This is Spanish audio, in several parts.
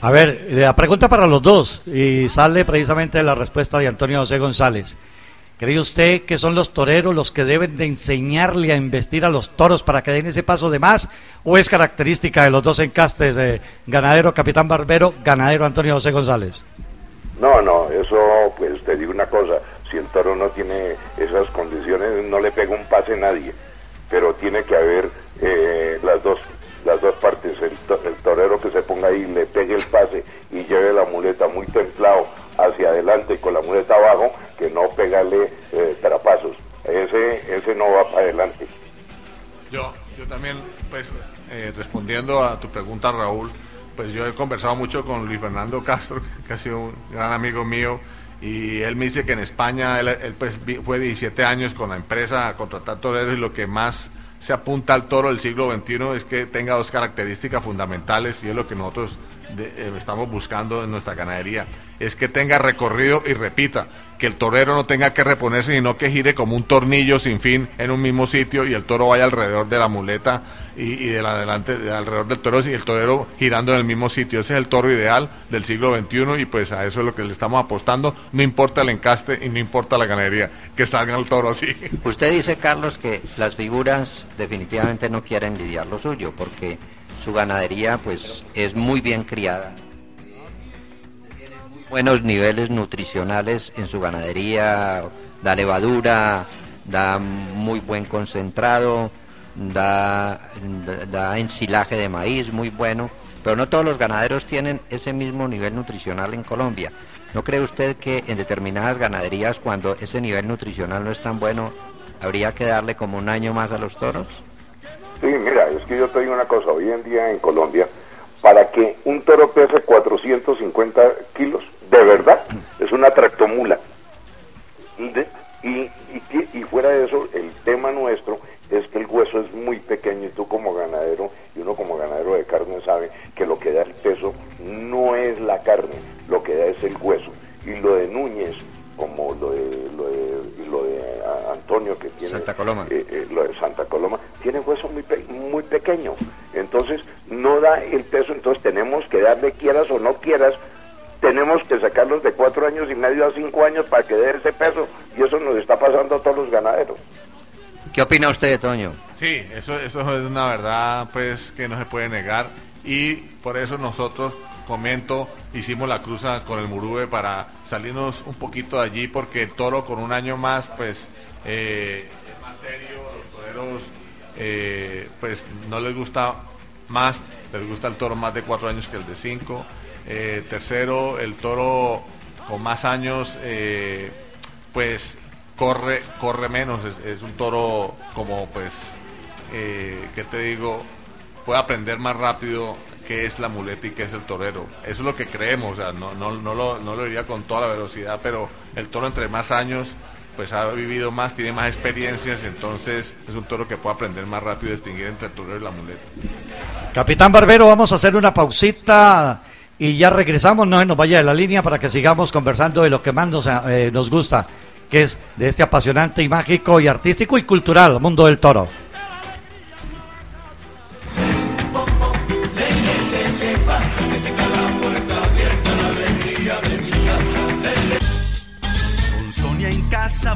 A ver, la pregunta para los dos y sale precisamente la respuesta de Antonio José González. ¿Cree usted que son los toreros los que deben de enseñarle a investir a los toros para que den ese paso de más? ¿O es característica de los dos encastes, de ganadero Capitán Barbero, ganadero Antonio José González? No, no, eso pues te digo una cosa, si el toro no tiene esas condiciones no le pega un pase a nadie, pero tiene que haber eh, las dos las dos partes, el, torero que se ponga ahí, le pegue el pase y lleve la muleta muy templado hacia adelante y con la muleta abajo, que no pegale eh, trapazos. Ese, ese no va para adelante. Yo, yo también, pues, eh, respondiendo a tu pregunta, Raúl, pues yo he conversado mucho con Luis Fernando Castro, que ha sido un gran amigo mío, y él me dice que en España él pues, fue 17 años con la empresa a contratar toreros y lo que más se apunta al toro del siglo XXI es que tenga dos características fundamentales y es lo que nosotros eh, estamos buscando en nuestra ganadería, es que tenga recorrido y repita, que el torero no tenga que reponerse, sino que gire como un tornillo sin fin en un mismo sitio y el toro vaya alrededor de la muleta y, y de adelante, de alrededor del toro y el torero girando en el mismo sitio. Ese es el toro ideal del siglo XXI y pues a eso es lo que le estamos apostando. No importa el encaste y no importa la ganadería, que salga el toro así. Usted dice, Carlos, que las figuras definitivamente no quieren lidiar lo suyo porque su ganadería pues es muy bien criada. Tiene muy buenos niveles nutricionales en su ganadería, da levadura, da muy buen concentrado, da, da, ensilaje de maíz muy bueno, pero no todos los ganaderos tienen ese mismo nivel nutricional en Colombia. ¿No cree usted que en determinadas ganaderías cuando ese nivel nutricional no es tan bueno, habría que darle como un año más a los toros? Sí, mira, es que yo te digo una cosa, hoy en día en Colombia, para que un toro pese 450 kilos, de verdad, es una tractomula. y, y, y, fuera de eso, el tema nuestro es que el hueso es muy pequeño y tú como ganadero, y uno como ganadero de carne sabe que lo que da el peso no es la carne, lo que da es el hueso. Y lo de Núñez, como lo de, lo de, lo de Antonio que tiene Santa Coloma. Eh, eh, lo de Santa Coloma tiene hueso muy muy pequeño entonces no da el peso entonces tenemos que darle quieras o no quieras tenemos que sacarlos de cuatro años y medio a cinco años para que dé ese peso y eso nos está pasando a todos los ganaderos ¿Qué opina usted, Toño? Sí, eso, eso es una verdad pues que no se puede negar y por eso nosotros comento, hicimos la cruza con el Murube para salirnos un poquito de allí porque el toro con un año más pues eh, es más serio, los toreros eh, pues no les gusta más, les gusta el toro más de cuatro años que el de cinco. Eh, tercero, el toro con más años pues corre, corre menos, es, es un toro como pues, ¿qué te digo? Puede aprender más rápido qué es la muleta y qué es el torero. Eso es lo que creemos, no, no, no, lo, no lo diría con toda la velocidad, pero el toro entre más años pues ha vivido más, tiene más experiencias, entonces es un toro que puede aprender más rápido y distinguir entre el torero y la muleta. Capitán Barbero, vamos a hacer una pausita y ya regresamos, no se nos vaya de la línea para que sigamos conversando de lo que más nos, eh, nos gusta, que es de este apasionante y mágico y artístico y cultural mundo del toro.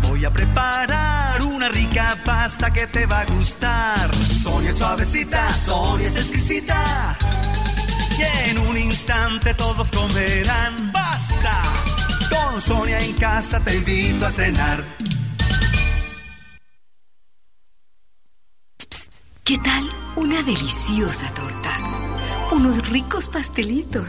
Voy a preparar una rica pasta que te va a gustar. Sonia suavecita, Sonia es exquisita. Y en un instante todos comerán. ¡Basta! Con Sonia en casa te invito a cenar. ¿Qué tal una deliciosa torta? Unos ricos pastelitos,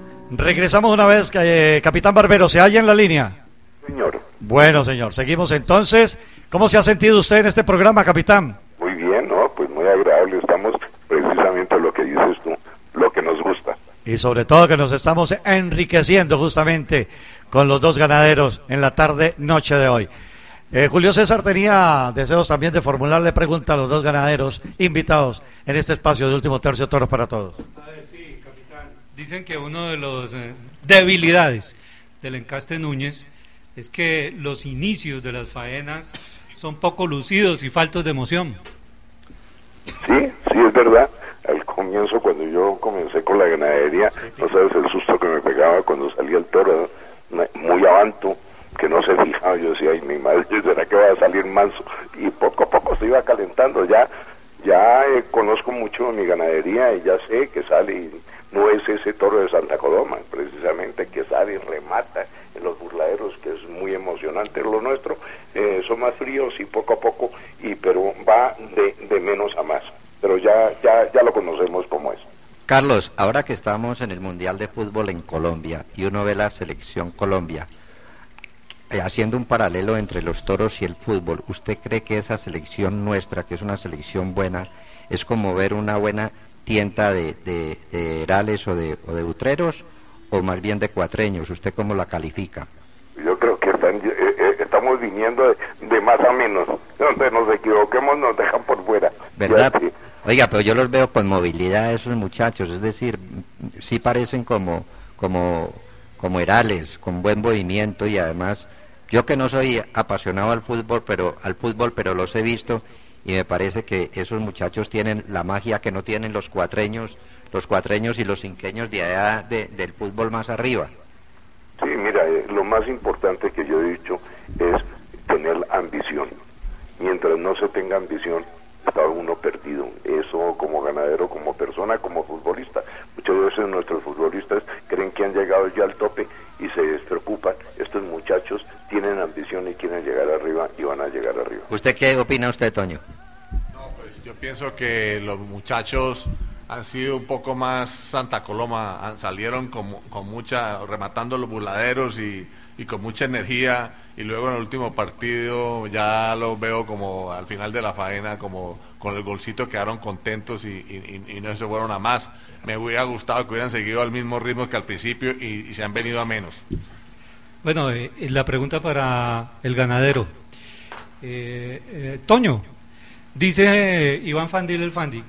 Regresamos una vez que eh, Capitán Barbero se halla en la línea. Señor. Bueno, señor. Seguimos entonces. ¿Cómo se ha sentido usted en este programa, Capitán? Muy bien, ¿no? Pues muy agradable. Estamos precisamente lo que dices tú, lo que nos gusta. Y sobre todo que nos estamos enriqueciendo justamente con los dos ganaderos en la tarde, noche de hoy. Eh, Julio César tenía deseos también de formularle pregunta a los dos ganaderos invitados en este espacio de último tercio Toros para Todos. Dicen que uno de los eh, debilidades del encaste Núñez es que los inicios de las faenas son poco lucidos y faltos de emoción. Sí, sí, es verdad. Al comienzo, cuando yo comencé con la ganadería, no sabes el susto que me pegaba cuando salía el toro, muy avanto que no se fijaba, yo decía, ay, mi madre, ¿será que va a salir manso? Y poco a poco se iba calentando, ya ya eh, conozco mucho mi ganadería y ya sé que sale, y no es ese toro de Santa Coloma, precisamente que sale y remata en los burladeros, que es muy emocionante. Lo nuestro eh, son más fríos y poco a poco, y pero va de, de menos a más. Pero ya, ya, ya lo conocemos como es. Carlos, ahora que estamos en el Mundial de Fútbol en Colombia y uno ve la selección Colombia, haciendo un paralelo entre los toros y el fútbol, ¿usted cree que esa selección nuestra, que es una selección buena, es como ver una buena tienda de, de, de herales o de, o de butreros, o más bien de cuatreños? ¿Usted cómo la califica? Yo creo que están, eh, eh, estamos viniendo de, de, más a menos. Donde nos equivoquemos nos dejan por fuera. ¿Verdad? Oiga, pero yo los veo con movilidad esos muchachos, es decir, sí parecen como, como, como herales, con buen movimiento y además yo que no soy apasionado al fútbol, pero al fútbol, pero los he visto y me parece que esos muchachos tienen la magia que no tienen los cuatreños, los cuatreños y los cinqueños de allá de, del fútbol más arriba. Sí, mira, eh, lo más importante que yo he dicho es tener ambición. Mientras no se tenga ambición, está uno perdido. Eso como ganadero, como persona, como futbolista. Muchas veces nuestros futbolistas creen que han llegado ya al tope y se despreocupan. Estos muchachos tienen ambición y quieren llegar arriba y van a llegar arriba. ¿Usted qué opina usted, Toño? No, pues yo pienso que los muchachos han sido un poco más Santa Coloma, han, salieron con, con mucha, rematando los buladeros y, y con mucha energía y luego en el último partido ya los veo como al final de la faena como con el golcito quedaron contentos y, no se fueron a más. Me hubiera gustado que hubieran seguido al mismo ritmo que al principio y, se han venido a menos. Bueno eh, la pregunta para el ganadero. Eh, eh, Toño dice Iván Fandil el Fandi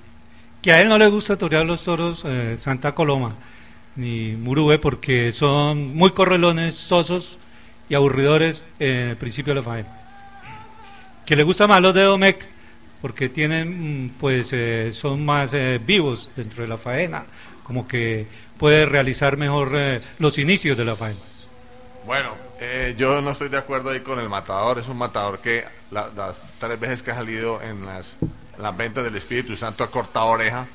que a él no le gusta torear los toros eh, Santa Coloma ni Murube porque son muy correlones, sosos y aburridores en el principio de la faena. Que le gusta más los de Domec porque tienen, pues, eh, son más eh, vivos dentro de la faena, como que puede realizar mejor eh, los inicios de la faena. Bueno, yo no estoy de acuerdo ahí con el matador, es un matador que la, las tres veces que ha salido en las, las ventas del Espíritu Santo ha cortado oreja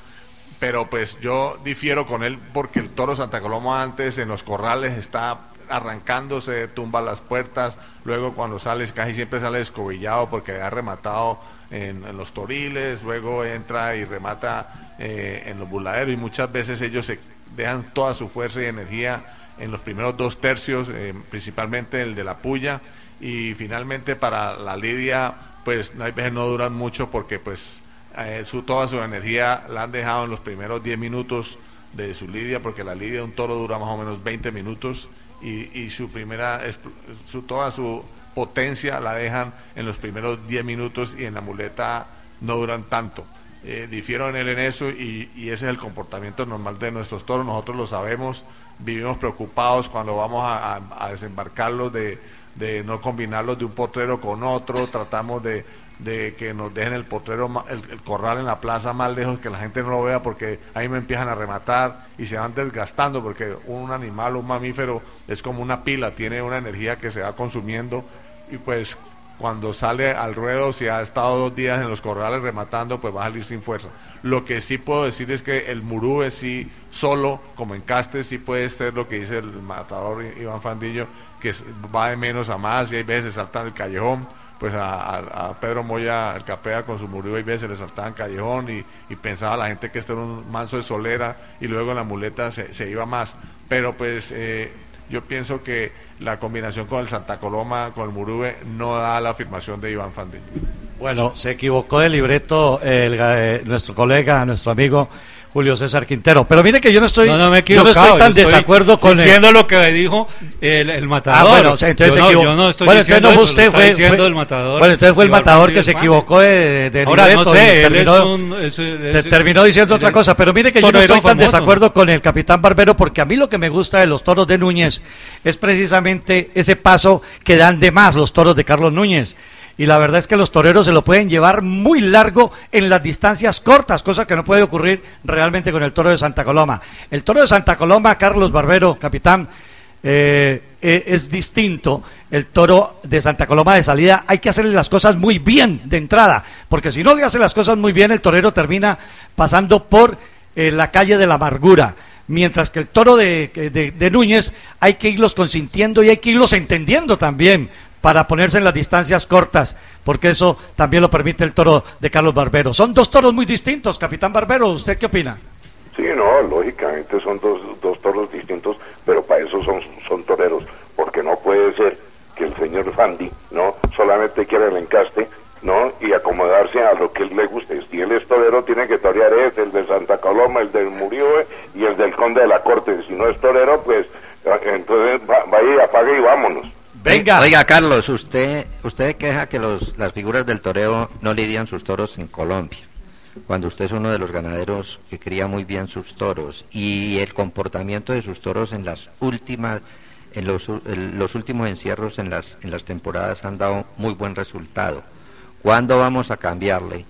pero pues yo difiero con él porque el toro Santa Coloma antes en los corrales está arrancándose, tumba las puertas, luego cuando sale casi siempre sale descobillado porque ha rematado en, los toriles, luego entra y remata eh, en los buladeros y muchas veces ellos dejan toda su fuerza y energía en los primeros dos tercios, eh, principalmente el de la puya y finalmente para la lidia pues no hay veces no duran mucho porque pues eh, su, toda su energía la han dejado en los primeros 10 minutos de su lidia, porque la lidia de un toro dura más o menos 20 minutos y, y su primera, su, toda su potencia la dejan en los primeros 10 minutos y en la muleta no duran tanto. Eh, difiero en él en eso y, ese es el comportamiento normal de nuestros toros, nosotros lo sabemos, vivimos preocupados cuando vamos a, a, a desembarcarlos de, de no combinarlos de un potrero con otro, tratamos de de que nos dejen el el, corral en la plaza más lejos, que la gente no lo vea porque ahí me empiezan a rematar y se van desgastando porque un animal, un mamífero es como una pila, tiene una energía que se va consumiendo y pues cuando sale al ruedo, si ha estado dos días en los corrales rematando, pues va a salir sin fuerza. Lo que sí puedo decir es que el Murube sí, solo, como encaste, sí puede ser lo que dice el matador Iván Fandillo, que va de menos a más y hay veces salta en el callejón pues a, Pedro Moya, el capea con su murió y veces se le saltaba en callejón y, pensaba la gente que este era un manso de solera y luego en la muleta se, iba más. Pero pues eh, yo pienso que la combinación con el Santa Coloma, con el Murube, no da la afirmación de Iván Fandillo. Bueno, se equivocó el libreto el, eh, nuestro colega, nuestro amigo Julio César Quintero. Pero mire que yo no estoy, no, me yo no estoy tan desacuerdo con diciendo lo que dijo el, el matador. Ah, bueno, entonces yo, no, yo no estoy bueno, diciendo entonces usted fue, fue, el matador. Bueno, entonces fue el matador que se equivocó de, de Ahora, no sé, y terminó, un, es, es, terminó diciendo otra cosa. Pero mire que yo no estoy tan desacuerdo con el capitán Barbero porque a mí lo que me gusta de los toros de Núñez es precisamente ese paso que dan de más los toros de Carlos Núñez y la verdad es que los toreros se lo pueden llevar muy largo en las distancias cortas, cosa que no puede ocurrir realmente con el toro de Santa Coloma. El toro de Santa Coloma, Carlos Barbero, capitán, eh, eh, es distinto. El toro de Santa Coloma de salida hay que hacerle las cosas muy bien de entrada, porque si no le hace las cosas muy bien, el torero termina pasando por eh, la calle de la amargura mientras que el toro de, de, Núñez hay que irlos consintiendo y hay que irlos entendiendo también, para ponerse en las distancias cortas, porque eso también lo permite el toro de Carlos Barbero. Son dos toros muy distintos, capitán Barbero, ¿usted qué opina? Sí, no, lógicamente son dos, dos toros distintos, pero para eso son, son toreros, porque no puede ser que el señor Fandi, ¿no? Solamente quiera el encaste, ¿no? Y acomodarse a lo que él le guste. Si él es torero, tiene que torear ese, el de Santa Coloma, el del Murió y el del Conde de la Corte. Si no es torero, pues entonces vaya, apague y vámonos. Venga. Oiga, Carlos, usted usted queja que los, las figuras del toreo no lidian sus toros en Colombia, cuando usted es uno de los ganaderos que cría muy bien sus toros y el comportamiento de sus toros en las últimas en los, los últimos encierros en las en las temporadas han dado muy buen resultado. ¿Cuándo vamos a cambiarle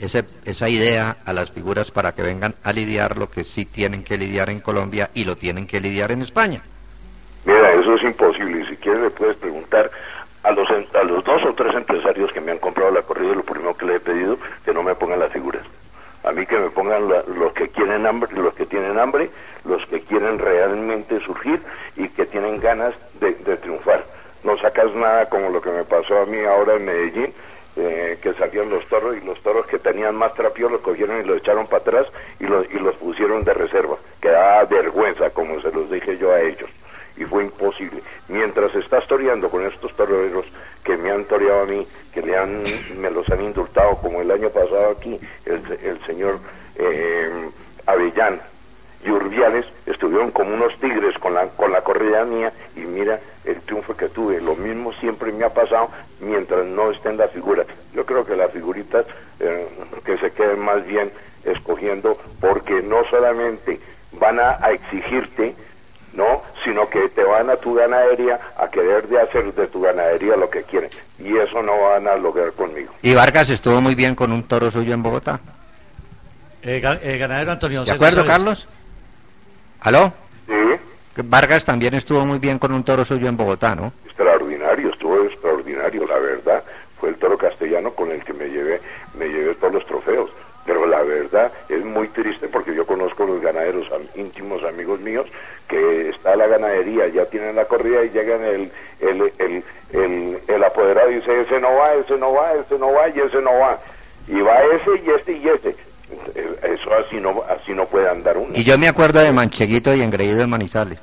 esa idea a las figuras para que vengan a lidiar lo que sí tienen que lidiar en Colombia y lo tienen que lidiar en España? Mira, eso es imposible. Y si quieres le puedes preguntar a los, a los dos o tres empresarios que me han comprado la corrida, lo primero que le he pedido, que no me pongan las figuras. A mí que me pongan los que quieren hambre, los que tienen hambre, los que quieren realmente surgir y que tienen ganas de, triunfar. No sacas nada como lo que me pasó a mí ahora en Medellín, eh, que salían los toros y los toros que tenían más trapio los cogieron y los echaron para atrás y los, y los pusieron de reserva. Que vergüenza, como se los dije yo a ellos y fue imposible. Mientras estás toreando con estos toreros que me han toreado a mí, que le han, me los han indultado, como el año pasado aquí, el, señor eh, Avellán y Urbiales estuvieron como unos tigres con la, con la corrida mía y mira el triunfo que tuve. Lo mismo siempre me ha pasado mientras no estén las figuras. Yo creo que las figuritas eh, que se queden más bien escogiendo porque no solamente van a exigirte, ¿no? Sino que te van a tu ganadería a querer de hacer de tu ganadería lo que quieren. Y eso no van a lograr conmigo. ¿Y Vargas estuvo muy bien con un toro suyo en Bogotá? Eh, eh ganadero Antonio. ¿De acuerdo, Carlos? ¿Aló? Sí. Vargas también estuvo muy bien con un toro suyo en Bogotá, ¿no? Extraordinario, estuvo extraordinario, la verdad. Fue el toro castellano con el que me llevé, me llevé todos los verdad es muy triste porque yo conozco los ganaderos íntimos amigos míos que está la ganadería, ya tienen la corrida y llegan el, el, el, el, el apoderado y dice, ese no va, ese no va, ese no va y ese no va. Y va ese y este y este. Eso así no, así no puede andar uno. Y yo me acuerdo de Mancheguito y Engreído de Manizales.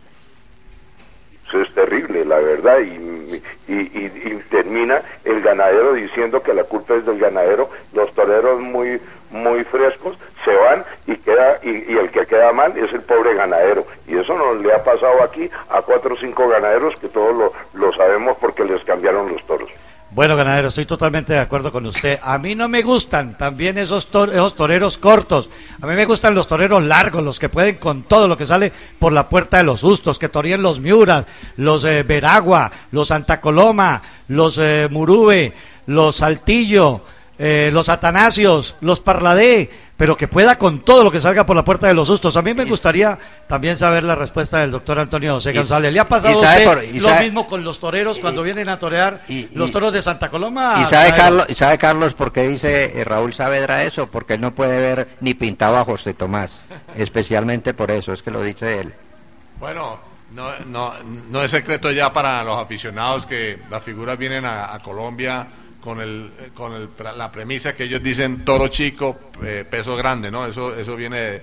Eso es terrible, la verdad, y, y, y, termina el ganadero diciendo que la culpa es del ganadero, los toreros muy muy frescos se van y queda y, el que queda mal es el pobre ganadero y eso nos le ha pasado aquí a cuatro o cinco ganaderos que todos lo, lo sabemos porque les cambiaron los toros. Bueno, ganadero, estoy totalmente de acuerdo con usted. A mí no me gustan también esos, esos toreros cortos. A mí me gustan los toreros largos, los que pueden con todo lo que sale por la puerta de los sustos, que torían los Miuras, los eh, Veragua, los Santa Coloma, los eh, Murube, los Saltillo, eh, los Atanasios, los Parladé, pero que pueda con todo lo que salga por la puerta de los sustos. A mí me gustaría también saber la respuesta del doctor Antonio José González. ¿Le ha pasado usted lo mismo con los toreros cuando vienen a torear los toros de Santa Coloma? ¿Y sabe, Carlos, ¿Y sabe Carlos por qué dice eh, Raúl Saavedra eso? Porque él no puede ver ni pintado a José Tomás, especialmente por eso, es que lo dice él. Bueno, no, no, no es secreto ya para los aficionados que las figuras vienen a Colombia con, el, con el, la premisa que ellos dicen toro chico, eh, peso grande, ¿no? Eso, eso viene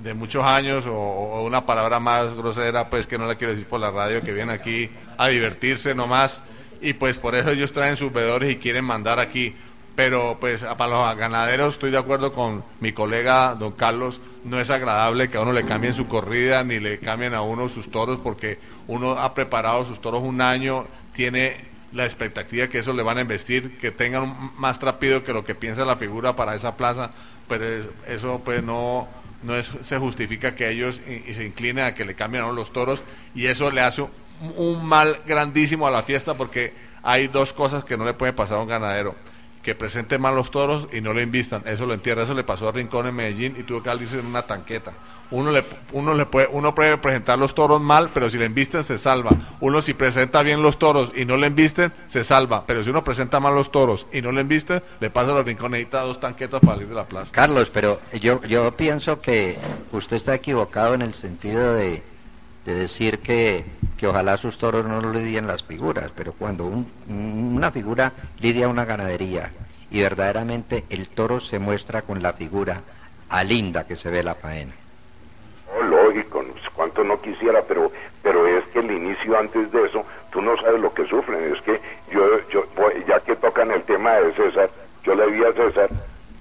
de muchos años o, una palabra más grosera, pues que no la quiero decir por la radio, que vienen aquí a divertirse nomás y pues por eso ellos traen sus veedores y quieren mandar aquí. Pero pues para los ganaderos estoy de acuerdo con mi colega don Carlos, no es agradable que a uno le cambien su corrida ni le cambien a uno sus toros porque uno ha preparado sus toros un año, tiene la expectativa que eso le van a investir, que tengan más trapido que lo que piensa la figura para esa plaza, pero eso pues no, no es, se justifica que ellos y, se inclinen a que le cambien a los toros y eso le hace un, mal grandísimo a la fiesta porque hay dos cosas que no le puede pasar a un ganadero que presente mal los toros y no le invistan. Eso lo entierra. Eso le pasó a Rincón en Medellín y tuvo que salirse en una tanqueta. Uno le, uno le puede, uno puede presentar los toros mal, pero si le invisten se salva. Uno si presenta bien los toros y no le invisten, se salva. Pero si uno presenta mal los toros y no le invisten, le pasa a los rincones dos tanquetas para salir de la plaza. Carlos, pero yo, yo pienso que usted está equivocado en el sentido de, decir que, que ojalá sus toros no lo lidien las figuras, pero cuando una figura lidia una ganadería y verdaderamente el toro se muestra con la figura a linda que se ve la faena lógico, cuanto no quisiera, pero pero es que el inicio antes de eso, tú no sabes lo que sufren. Es que yo, yo ya que tocan el tema de César, yo le vi a César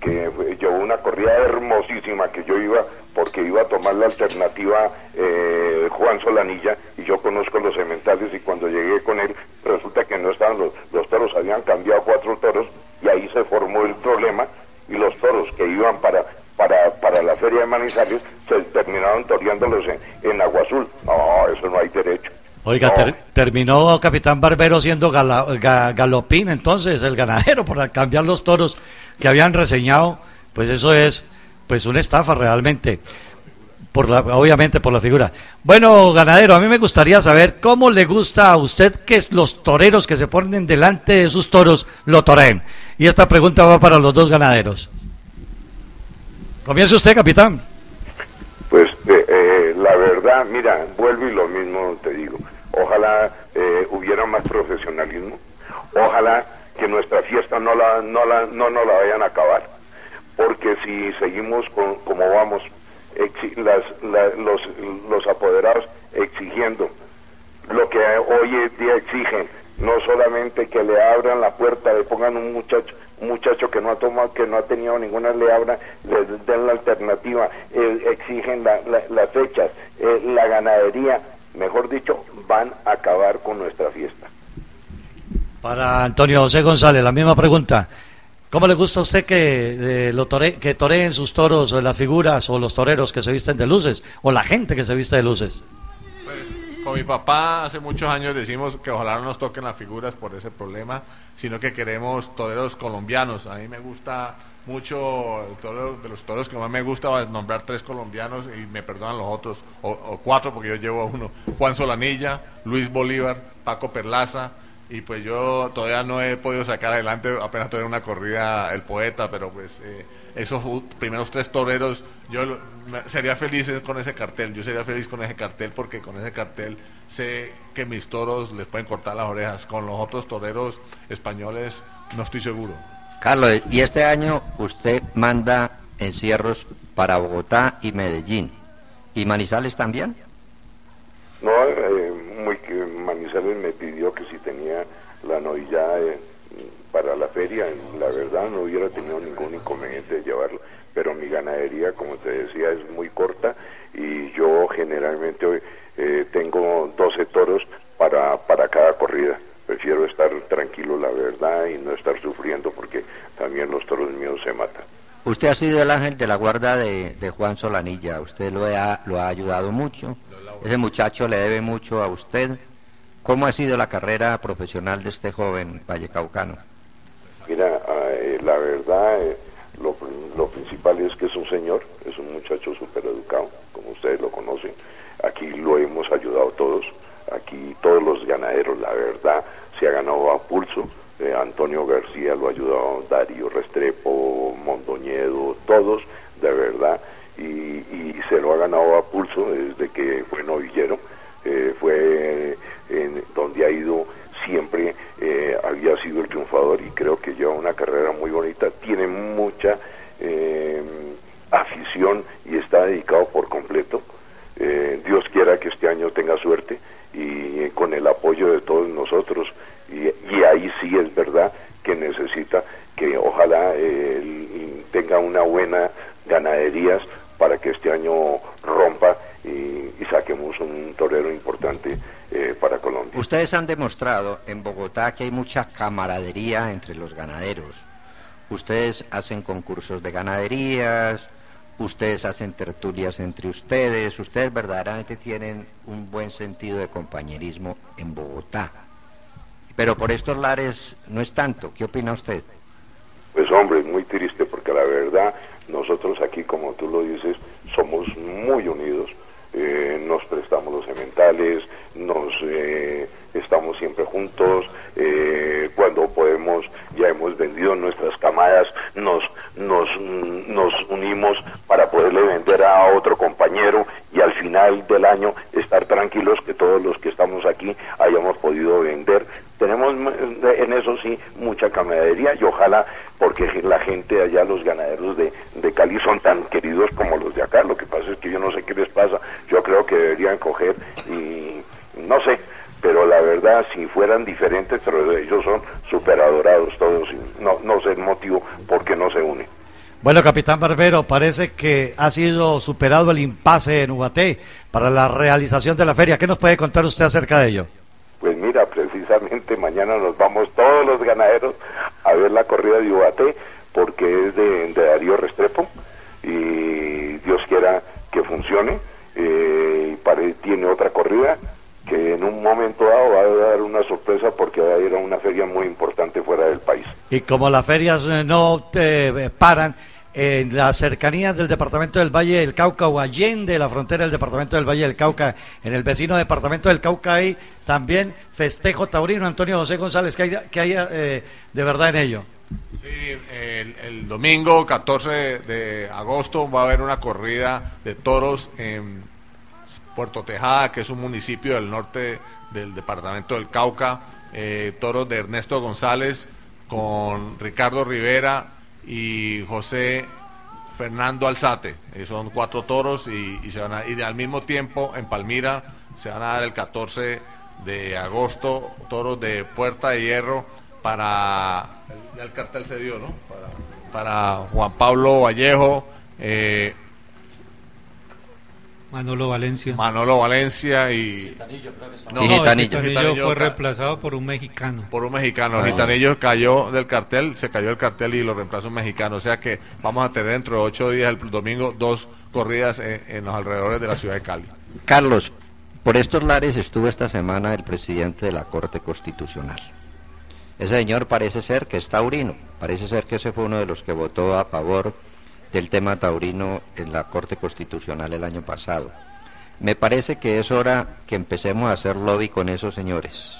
que llevó una corrida hermosísima que yo iba porque iba a tomar la alternativa eh, Juan Solanilla y yo conozco los cementales y cuando llegué con él resulta que no estaban los, los toros, habían cambiado cuatro toros y ahí se formó el problema y los toros que iban para para, para la feria de Manizales se terminaron toreándolos en, en Agua Azul. No, eso no hay derecho. Oiga, terminó Capitán Barbero siendo Galopín, entonces, el ganadero, por cambiar los toros que habían reseñado. Pues eso es pues una estafa realmente. Por la, obviamente por la figura. Bueno, ganadero, a mí me gustaría saber cómo le gusta a usted que los toreros que se ponen delante de sus toros lo toreen. Y esta pregunta va para los dos ganaderos. Comience usted, capitán. Pues eh, eh, la verdad, mira, vuelvo y lo mismo te digo. Ojalá eh, hubiera más profesionalismo. Ojalá que nuestra fiesta no la no la no nos la vayan a acabar, porque si seguimos con, como vamos, las, los, los apoderados exigiendo lo que hoy día exigen, no solamente que le abran la puerta, le pongan un muchacho muchacho que no ha tomado, que no ha tenido ninguna le abra, le den la alternativa, eh, exigen las fechas, eh, la ganadería, mejor dicho, van a acabar con nuestra fiesta. Para Antonio José González, la misma pregunta. ¿Cómo le gusta a usted que, eh, lo tore, que toreen sus toros, las figuras o los toreros que se visten de luces, o la gente que se viste de luces? Con mi papá hace muchos años decimos que ojalá no nos toquen las figuras por ese problema, sino que queremos toreros colombianos. A mí me gusta mucho el de los toreros que más me gusta nombrar tres colombianos y me perdonan los otros, o, cuatro porque yo llevo a uno. Juan Solanilla, Luis Bolívar, Paco Perlaza, y pues yo todavía no he podido sacar adelante, apenas tuve una corrida el poeta, pero pues... Eh, esos primeros tres toreros, yo sería feliz con ese cartel, yo sería feliz con ese cartel porque con ese cartel sé que mis toros les pueden cortar las orejas, con los otros toreros españoles no estoy seguro. Carlos, y este año usted manda encierros para Bogotá y Medellín, ¿y Manizales también? No, eh, muy que Manizales me pidió tenía la novillada... Eh, para la feria, la verdad no hubiera tenido ningún inconveniente de llevarlo, pero mi ganadería, como te decía, es muy corta y yo generalmente eh, tengo 12 toros para, para cada corrida. Prefiero estar tranquilo, la verdad, y no estar sufriendo porque también los toros míos se matan. Usted ha sido el ángel de la guarda de, de Juan Solanilla, usted lo ha, lo ha ayudado mucho, ese muchacho le debe mucho a usted. ¿Cómo ha sido la carrera profesional de este joven vallecaucano? Mira, eh, la verdad, eh, lo, principal es que es un señor, es un muchacho súper educado, como ustedes lo conocen. Aquí lo hemos ayudado todos, aquí todos los ganaderos, la verdad, se ha ganado a pulso. Eh, Antonio García lo ha ayudado, Darío Restrepo, Mondoñedo, todos, de verdad, y, y se lo ha ganado a pulso desde que fue novillero. Fue en donde ha ido siempre eh, había sido el triunfador y creo que lleva una carrera muy bonita, tiene mucha eh, afición y está dedicado por completo. Eh, Dios quiera que este año tenga suerte y con el apoyo de todos nosotros y, ahí sí es verdad que necesita que ojalá tenga una buena ganaderías para que este año rompa y, saquemos un torero importante eh, para Colombia. Ustedes han demostrado en Bogotá que hay mucha camaradería entre los ganaderos. Ustedes hacen concursos de ganaderías, ustedes hacen tertulias entre ustedes, ustedes verdaderamente tienen un buen sentido de compañerismo en Bogotá. Pero por estos lares no es tanto. ¿Qué opina usted? Pues hombre, muy triste porque la verdad nosotros aquí, como tú lo dices, somos muy unidos eh, nos prestamos los sementales, nos eh, estamos siempre juntos, eh, cuando podemos ya hemos vendido nuestras camadas, nos, nos, nos unimos para poderle vender a otro compañero y al final del año estar tranquilos que todos los que estamos aquí hayamos podido vender tenemos en eso sí mucha camaradería y ojalá porque la gente allá, los ganaderos de, de Cali son tan queridos como los de acá. Lo que pasa es que yo no sé qué les pasa. Yo creo que deberían coger y no sé, pero la verdad si fueran diferentes, pero ellos son súper adorados todos. No, no sé el motivo por qué no se unen. Bueno, capitán Barbero, parece que ha sido superado el impasse en Ubaté para la realización de la feria. ¿Qué nos puede contar usted acerca de ello? Pues mira, precisamente mañana nos vamos todos los ganaderos a ver la corrida de Ubate porque es de, Darío Restrepo y Dios quiera que funcione. Eh, y tiene otra corrida que en un momento dado va a dar una sorpresa porque va a ir a una feria muy importante fuera del país. Y como las ferias eh, no te eh, paran, en las cercanías del departamento del Valle del Cauca o allende la frontera del departamento del Valle del Cauca, en el vecino departamento del Cauca hay también festejo taurino, Antonio José González, que hay, que haya eh, de verdad en ello. Sí, el, domingo 14 de agosto va a haber una corrida de toros en Puerto Tejada, que es un municipio del norte del departamento del Cauca, eh, toros de Ernesto González con Ricardo Rivera y José Fernando Alzate. Eh, son cuatro toros y, se van a, y al mismo tiempo en Palmira se van a dar el 14 de agosto toros de Puerta de Hierro para el cartel se dio, ¿no? Para, Juan Pablo Vallejo, eh, Manolo Valencia. Manolo Valencia y. Gitanillo, No, Gitanillo. fue reemplazado por un mexicano. Por un mexicano. Ah. Gitanillo cayó del cartel, se cayó el cartel y lo reemplazó un mexicano. O sea que vamos a tener dentro de ocho días, el domingo, dos corridas en, los alrededores de la ciudad de Cali. Carlos, por estos lares estuvo esta semana el presidente de la Corte Constitucional. Ese señor parece ser que es taurino, parece ser que ese fue uno de los que votó a favor del tema taurino en la Corte Constitucional el año pasado. Me parece que es hora que empecemos a hacer lobby con esos señores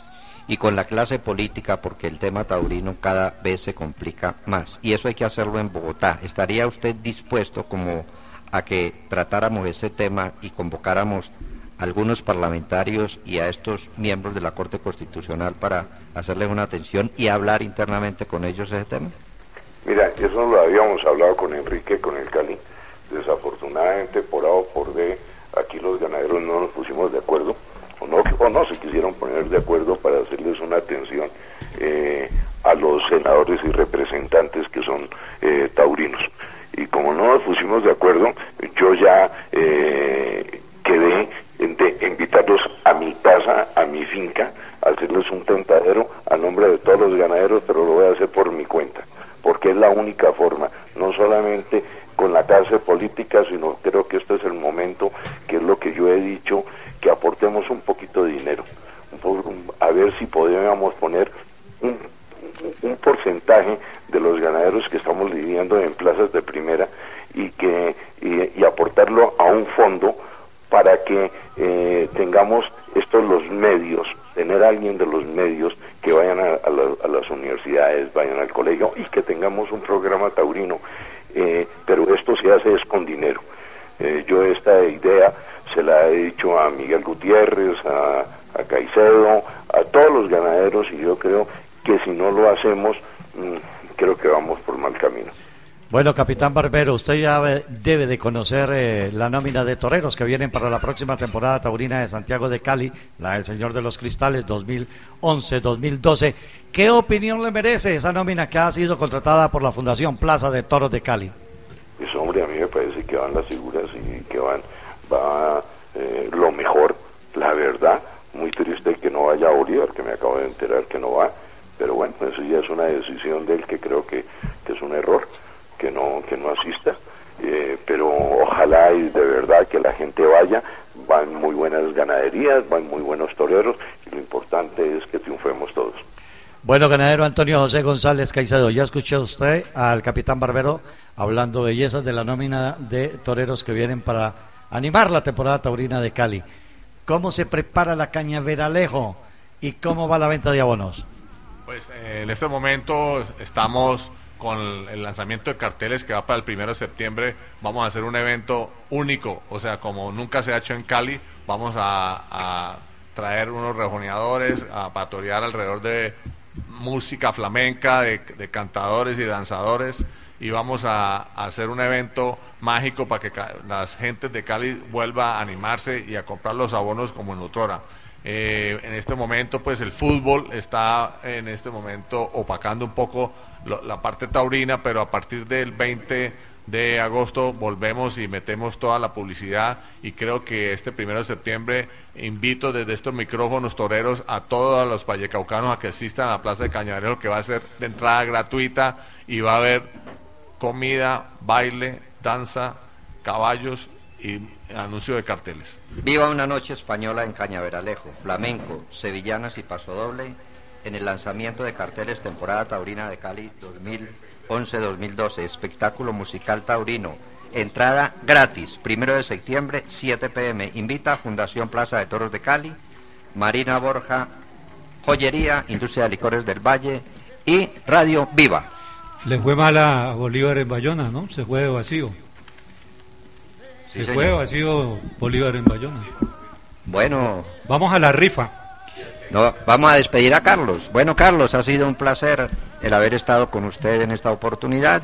y con la clase política porque el tema taurino cada vez se complica más y eso hay que hacerlo en Bogotá. ¿Estaría usted dispuesto como a que tratáramos ese tema y convocáramos a algunos parlamentarios y a estos miembros de la Corte Constitucional para hacerles una atención y hablar internamente con ellos ese tema? Mira, eso lo habíamos hablado con Enrique, con el Cali. Desafortunadamente, por A o por D, aquí los ganaderos no nos pusimos de acuerdo, o no, o no se quisieron poner de acuerdo para hacerles una atención eh, a los senadores y representantes que son eh, taurinos. Y como no nos pusimos de acuerdo, yo ya eh, quedé de invitarlos a mi casa, a mi finca, a hacerles un tentadero a nombre de todos los ganaderos, pero lo voy a hacer por mi cuenta porque es la única forma, no solamente con la clase política, sino creo que este es el momento, que es lo que yo he dicho, que aportemos un poquito de dinero, a ver si podríamos poner un, porcentaje de los ganaderos que estamos lidiando en plazas de primera y que y, aportarlo a un fondo para que eh, tengamos estos los medios, tener a alguien de los medios que vayan a, las universidades, vayan al colegio y que tengamos un programa taurino. Eh, pero esto se hace es con dinero. Eh, yo esta idea se la he dicho a Miguel Gutiérrez, a, a Caicedo, a todos los ganaderos y yo creo que si no lo hacemos, mm, creo que vamos por mal camino. Bueno, capitán Barbero, usted ya debe de conocer eh, la nómina de toreros que vienen para la próxima temporada taurina de Santiago de Cali, la del Señor de los Cristales 2011-2012. ¿Qué opinión le merece esa nómina que ha sido contratada por la Fundación Plaza de Toros de Cali? Pues hombre, a mí me parece que van las figuras y que van va eh, lo mejor, la verdad. Muy triste que no vaya a Bolívar, que me acabo de enterar que no va, pero bueno, eso ya es una decisión de él que creo que, es un error, que no, que no asista. Eh, pero ojalá y de verdad que la gente vaya, van muy buenas ganaderías, van muy buenos toreros y lo importante es que triunfemos todos. Bueno, ganadero Antonio José González Caicedo, ya escuchó usted al capitán Barbero hablando bellezas de la nómina de toreros que vienen para animar la temporada taurina de Cali. ¿Cómo se prepara la caña Veralejo y cómo va la venta de abonos? Pues eh, en este momento estamos con el lanzamiento de carteles que va para el primero de septiembre. Vamos a hacer un evento único, o sea, como nunca se ha hecho en Cali, vamos a, traer unos rejoneadores, a pastorear alrededor de música flamenca, de, cantadores y danzadores y vamos a, hacer un evento mágico para que las gentes de Cali vuelva a animarse y a comprar los abonos como en otra eh, en este momento, pues el fútbol está en este momento opacando un poco la parte taurina, pero a partir del 20 de agosto volvemos y metemos toda la publicidad y creo que este primero de septiembre invito desde estos micrófonos toreros a todos los vallecaucanos a que asistan a la Plaza de Cañaveral que va a ser de entrada gratuita y va a haber comida, baile, danza, caballos y anuncio de carteles. Viva una noche española en Cañaveralejo, flamenco, sevillanas y pasodoble en el lanzamiento de carteles temporada taurina de Cali 2011-2012, espectáculo musical taurino, entrada gratis, primero de septiembre, 7 pm. Invita a Fundación Plaza de Toros de Cali, Marina Borja, Joyería, Industria de Licores del Valle y Radio Viva. Le fue mal a Bolívar en Bayona, ¿no? Se fue de vacío. Se fue de vacío Bolívar en Bayona. Bueno. Vamos a la rifa. No, vamos a despedir a Carlos. Bueno, Carlos, ha sido un placer el haber estado con usted en esta oportunidad.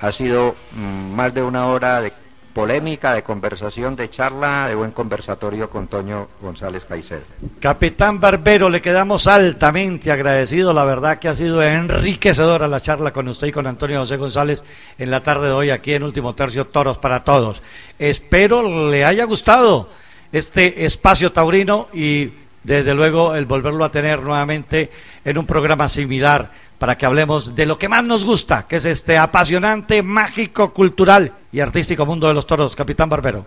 Ha sido mm, más de una hora de polémica, de conversación, de charla, de buen conversatorio con Toño González Caicedo. Capitán Barbero, le quedamos altamente agradecidos. La verdad que ha sido enriquecedora la charla con usted y con Antonio José González en la tarde de hoy aquí en Último Tercio Toros para Todos. Espero le haya gustado este espacio taurino y desde luego el volverlo a tener nuevamente en un programa similar para que hablemos de lo que más nos gusta, que es este apasionante, mágico, cultural y artístico mundo de los toros. Capitán Barbero.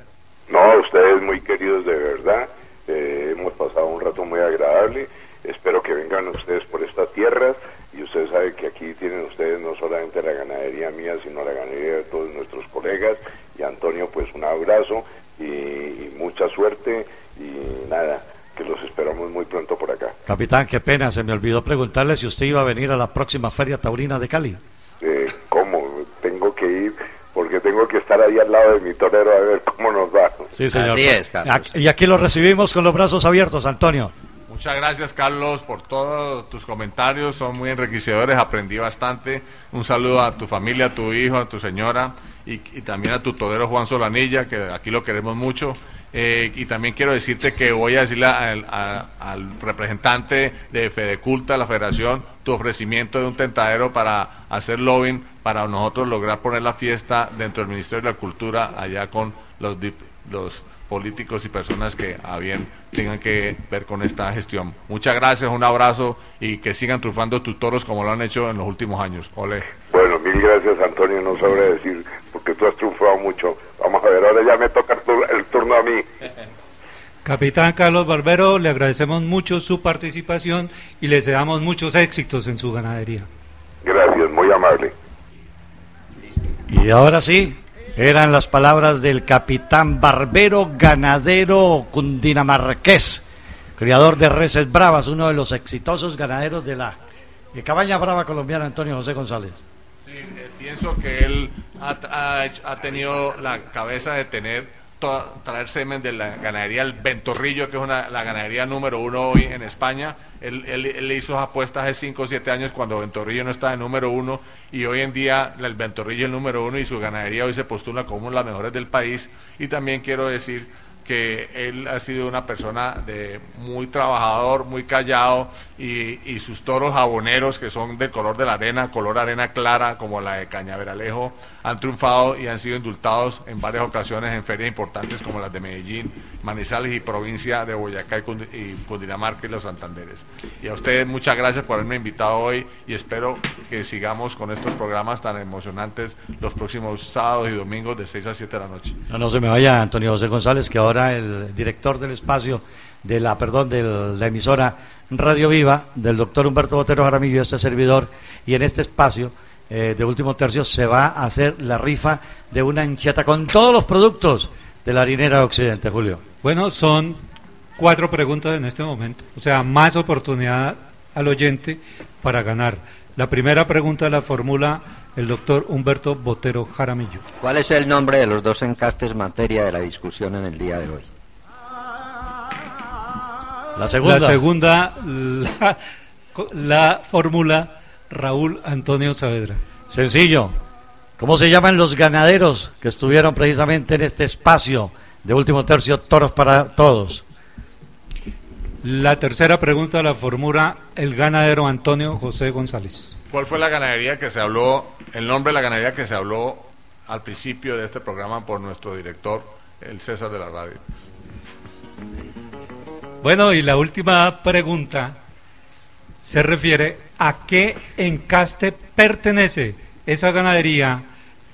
No, ustedes muy queridos de verdad. Eh, hemos pasado un rato muy agradable. Espero que vengan ustedes por estas tierras y ustedes saben que aquí tienen ustedes no solamente la ganadería mía, sino la ganadería de todos nuestros colegas. Y Antonio, pues un abrazo y mucha suerte y nada que los esperamos muy pronto por acá. Capitán, qué pena, se me olvidó preguntarle si usted iba a venir a la próxima Feria Taurina de Cali. Eh, ¿Cómo? Tengo que ir porque tengo que estar ahí al lado de mi torero a ver cómo nos va. Sí, señor. Y aquí lo recibimos con los brazos abiertos, Antonio. Muchas gracias, Carlos, por todos tus comentarios. Son muy enriquecedores. Aprendí bastante. Un saludo a tu familia, a tu hijo, a tu señora y, y también a tu torero Juan Solanilla, que aquí lo queremos mucho. Eh, y también quiero decirte que voy a decirle al, representante de Fedeculta, la federación, tu ofrecimiento de un tentadero para hacer lobbying, para nosotros lograr poner la fiesta dentro del Ministerio de la Cultura, allá con los, los políticos y personas que a bien tengan que ver con esta gestión. Muchas gracias, un abrazo y que sigan triunfando tus toros como lo han hecho en los últimos años. Ole. Bueno, mil gracias Antonio, no sabré decir, tú has triunfado mucho. Vamos a ver, ahora ya me toca el turno a mí. Capitán Carlos Barbero, le agradecemos mucho su participación y le deseamos muchos éxitos en su ganadería. Gracias, muy amable. Y ahora sí, eran las palabras del capitán Barbero Ganadero Cundinamarqués, criador de reses bravas, uno de los exitosos ganaderos de la cabaña brava colombiana, Antonio José González. Eh, pienso que él ha, ha ha tenido la cabeza de tener traer semen de la ganadería El Ventorrillo, que es una, la ganadería número uno hoy en España. Él, él- él hizo apuestas hace 5 o 7 años cuando Ventorrillo no estaba en número uno y hoy en día el Ventorrillo es el número uno y su ganadería hoy se postula como una de las mejores del país. Y también quiero decir que él ha sido una persona de muy trabajador, muy callado y, y sus toros jaboneros que son del color de la arena, color arena clara como la de Cañaveralejo, han triunfado y han sido indultados en varias ocasiones en ferias importantes como las de Medellín, Manizales y provincia de Boyacá y, Cundi- y Cundinamarca y los Santanderes. Y a ustedes muchas gracias por haberme invitado hoy y espero que sigamos con estos programas tan emocionantes los próximos sábados y domingos de 6 a 7 de la noche. No, no se me vaya Antonio José González, que ahora el director del espacio de la, perdón, de la emisora Radio Viva, del doctor Humberto Botero Jaramillo, este servidor, y en este espacio eh, de último tercio se va a hacer la rifa de una ancheta con todos los productos de la harinera de Occidente, Julio. Bueno, son cuatro preguntas en este momento. O sea, más oportunidad al oyente para ganar. La primera pregunta la formula el doctor Humberto Botero Jaramillo. ¿Cuál es el nombre de los dos encastes materia de la discusión en el día de hoy? La segunda. La segunda la, la fórmula Raúl Antonio Saavedra. Sencillo. ¿Cómo se llaman los ganaderos que estuvieron precisamente en este espacio de último tercio, toros para todos? La tercera pregunta la formula el ganadero Antonio José González. ¿Cuál fue la ganadería que se habló, el nombre de la ganadería que se habló al principio de este programa por nuestro director, el César de la radio? Bueno, y la última pregunta se refiere a qué encaste pertenece esa ganadería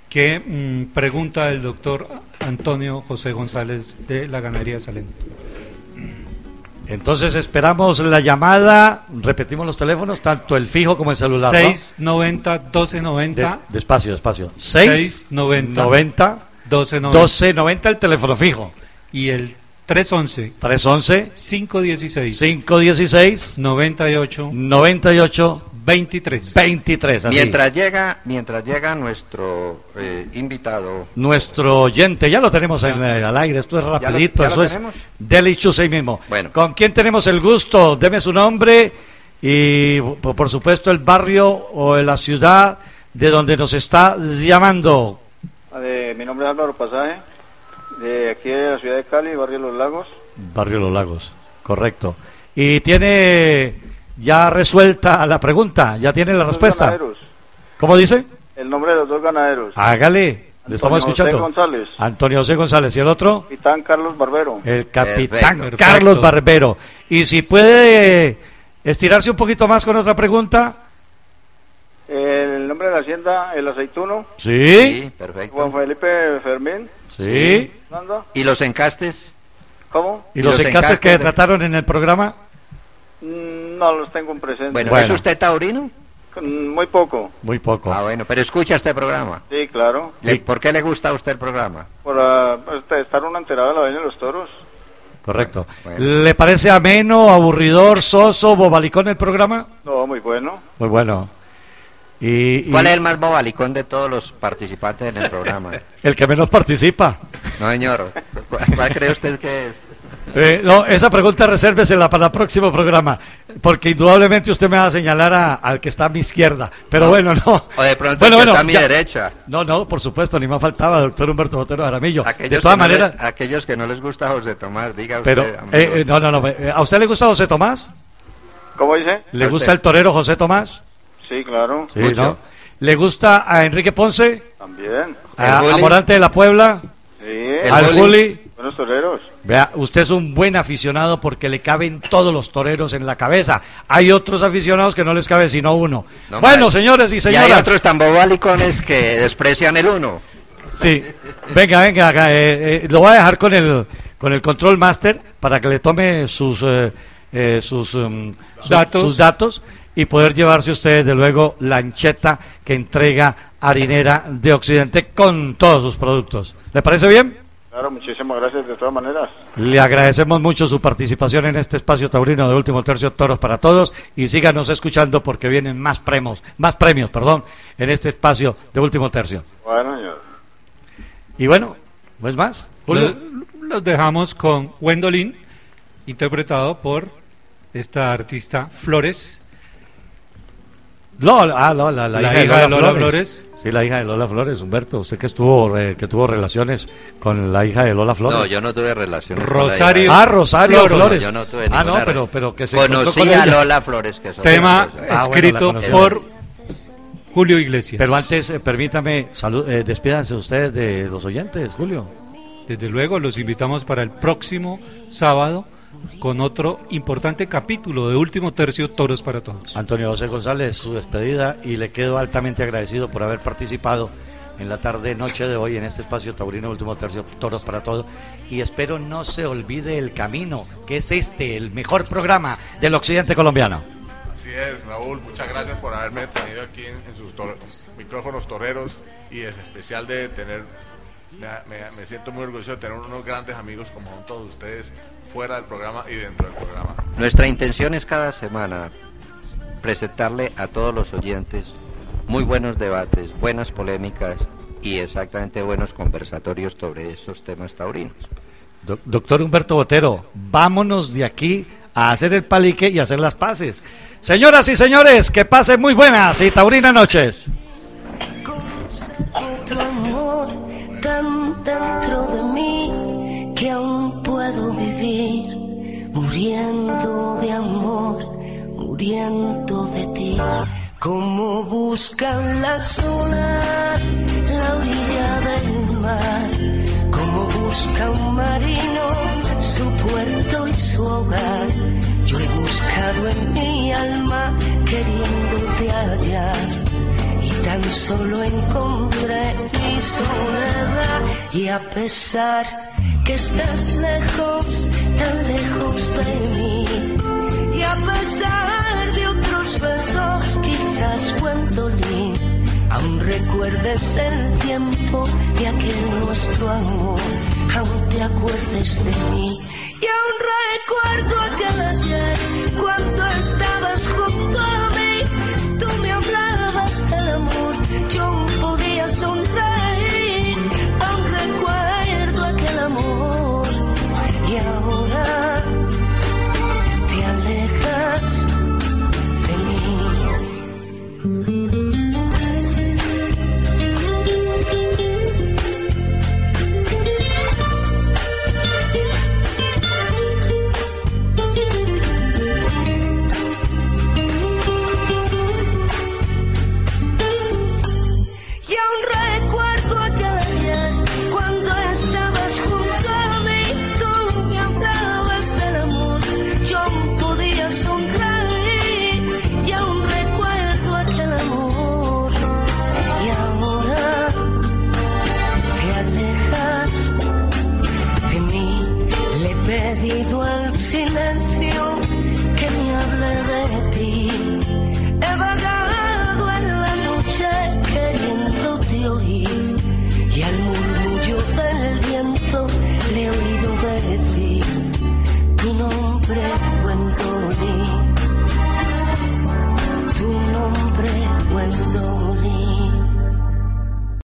que mm, pregunta el doctor Antonio José González de la ganadería Salén. Entonces esperamos la llamada, repetimos los teléfonos, tanto el fijo como el celular. ¿no? 690 1290 De- despacio, despacio. 690 690 1290 1290 el teléfono fijo. y el 311 311 516 516 98 98 23. 23. así. Mientras llega, mientras llega nuestro eh, invitado, Nuestro oyente, ya lo tenemos en el- al aire, esto es rapidito, ya lo eso es tenemos? delicioso ahí mismo. Bueno. ¿Con quién tenemos el gusto? Deme su nombre y por por supuesto el barrio o la ciudad de donde nos está llamando. Eh, mi nombre es Álvaro Pasaje, de aquí de la ciudad de Cali, barrio Los Lagos. Barrio Los Lagos, correcto. Y tiene ya resuelta la pregunta, ya tiene la respuesta. ganaderos. ¿Cómo dice? El nombre de los dos ganaderos. Hágale, le estamos José escuchando. González. Antonio José González y el otro. Capitán Carlos Barbero. El capitán Perfecto. Carlos Barbero. Y si puede estirarse un poquito más con otra pregunta. El nombre de la hacienda, El Aceituno. Sí, sí, perfecto. Juan Felipe Fermín. sí. ¿Y los encastes? ¿Cómo? ¿Y ¿Y los los encastes que de- trataron en el programa? Mm, No los tengo en presente. Bueno, Bueno. ¿es usted taurino? Mm, Muy poco. Muy poco. Ah, bueno, pero escucha este programa. Sí, claro. Le- Sí. ¿Por qué le gusta a usted el programa? Por ah, pues, estar uno enterado de la vaina de los toros. Correcto. Bueno. ¿Le parece ameno, aburridor, soso, bobalicón el programa? No, muy bueno. Muy bueno. Y, y ¿Cuál es el más bobalicón de todos los participantes en el programa? el que menos participa. No, señor. ¿Cu- ¿Cuál cree usted que es? Eh, no, esa pregunta resérvesela para el próximo programa, porque indudablemente usted me va a señalar a- al que está a mi izquierda. Pero No. bueno, no. O de pronto Bueno, el que bueno, está a mi ya- derecha. No, no, por supuesto, ni más faltaba, doctor Humberto Botero. Aquellos de todas que no le- maneras, aquellos que no les gusta José Tomás, diga pero, usted. eh, eh, no, no, no. eh, ¿A usted le gusta José Tomás? ¿Cómo dice? ¿Le ¿A gusta el torero José Tomás? Sí, claro. Sí, Mucho. ¿no? ¿Le gusta a Enrique Ponce? También. ¿A. Morante de la Puebla? Sí. ¿Al Juli. Juli? Buenos toreros. Vea, usted es un buen aficionado porque le caben todos los toreros en la cabeza. Hay otros aficionados que no les cabe sino uno. No, bueno, mal. señores y Y hay señoras. otros tan bobalicones que desprecian el uno. Sí. Venga, venga, acá, eh, eh, lo voy a dejar con el con el control master para que le tome sus eh, eh, sus, um, sus- Datos. sus datos y poder llevarse ustedes de luego la ancheta que entrega Harinera de Occidente con todos sus productos. ¿Le parece bien? Claro, muchísimas gracias de todas maneras. Le agradecemos mucho su participación en este espacio taurino de Último Tercio Toros para Todos y síganos escuchando porque vienen más premios, más premios, perdón, en este espacio de Último Tercio. Bueno, señor. Y bueno, pues más. Julio. Los dejamos con Wendolin, interpretado por esta artista Flores. Lola, ah, Lola, la, La hija, hija de de Lola, Lola Flores. Flores. Sí, la hija de Lola Flores, Humberto. Usted que estuvo, eh, que tuvo relaciones con la hija de Lola Flores. No, yo no tuve relación Rosario- Ah, Rosario Flores. Flores. yo no tuve ah, no, pero, pero que se Conocí con a ella. Lola Flores, que Tema. Ah, bueno, la escrito conoció. por Julio Iglesias. Pero antes, eh, permítame, salud, eh, despídanse ustedes de los oyentes, Julio. Desde luego, los invitamos para el próximo sábado con otro importante capítulo de Último Tercio Toros para Todos. Antonio José González, su despedida y le quedo altamente agradecido por haber participado en la tarde noche de hoy en este espacio taurino último tercio toros para todos y espero no se olvide el camino que es este el mejor programa del occidente colombiano Así es, Raúl, muchas gracias por haberme tenido aquí en, en sus toro- micrófonos toreros y es especial de tener, me, me- me siento muy orgulloso de tener unos grandes amigos como son todos ustedes fuera del programa y dentro del programa. Nuestra intención es cada semana presentarle a todos los oyentes muy buenos debates, buenas polémicas y exactamente buenos conversatorios sobre estos temas taurinos. Do- doctor Humberto Botero vámonos de aquí a hacer el palique y hacer las paces señoras y señores que pasen muy buenas y taurinas noches muriendo de ti. Como buscan las olas la orilla del mar, como busca un marino su puerto y su hogar. Yo he buscado en mi alma queriéndote hallar y tan solo encontré mi soledad y a pesar que estás lejos, tan lejos de mí y a pesar otros besos quizás Gwendolyn aún recuerdes el tiempo de aquel nuestro amor aún te acuerdes de mí. Y aún recuerdo aquel ayer cuando estabas junto a mí. Tú me hablabas del amor yo